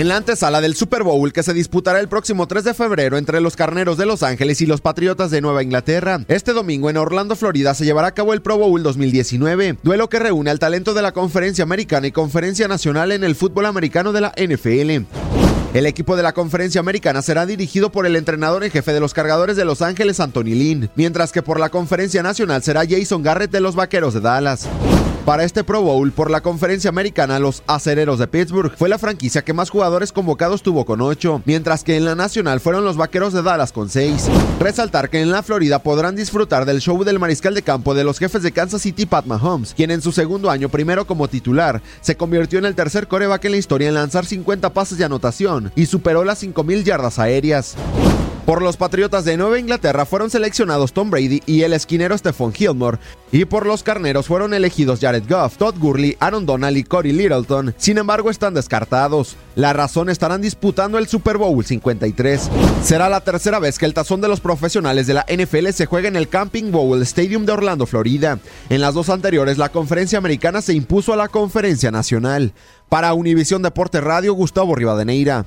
En la antesala del Super Bowl que se disputará el próximo 3 de febrero entre los Carneros de Los Ángeles y los Patriotas de Nueva Inglaterra, este domingo en Orlando, Florida, se llevará a cabo el Pro Bowl 2019, duelo que reúne al talento de la Conferencia Americana y Conferencia Nacional en el fútbol americano de la NFL. El equipo de la conferencia americana será dirigido por el entrenador en jefe de los cargadores de Los Ángeles, Anthony Lynn, mientras que por la conferencia nacional será Jason Garrett de los Vaqueros de Dallas. Para este Pro Bowl por la conferencia americana, los acereros de Pittsburgh fue la franquicia que más jugadores convocados tuvo con 8, mientras que en la nacional fueron los vaqueros de Dallas con 6. Resaltar que en la Florida podrán disfrutar del show del mariscal de campo de los jefes de Kansas City, Pat Mahomes, quien en su segundo año, primero como titular, se convirtió en el tercer coreback en la historia en lanzar 50 pases de anotación y superó las 5.000 yardas aéreas. Por los Patriotas de Nueva Inglaterra fueron seleccionados Tom Brady y el esquinero Stephon Gilmore, y por los Carneros fueron elegidos Jared Goff, Todd Gurley, Aaron Donald y Corey Littleton. Sin embargo, están descartados. La razón estarán disputando el Super Bowl 53. Será la tercera vez que el tazón de los profesionales de la NFL se juega en el Camping Bowl Stadium de Orlando, Florida. En las dos anteriores, la conferencia americana se impuso a la conferencia nacional. Para Univisión Deporte Radio, Gustavo Rivadeneira.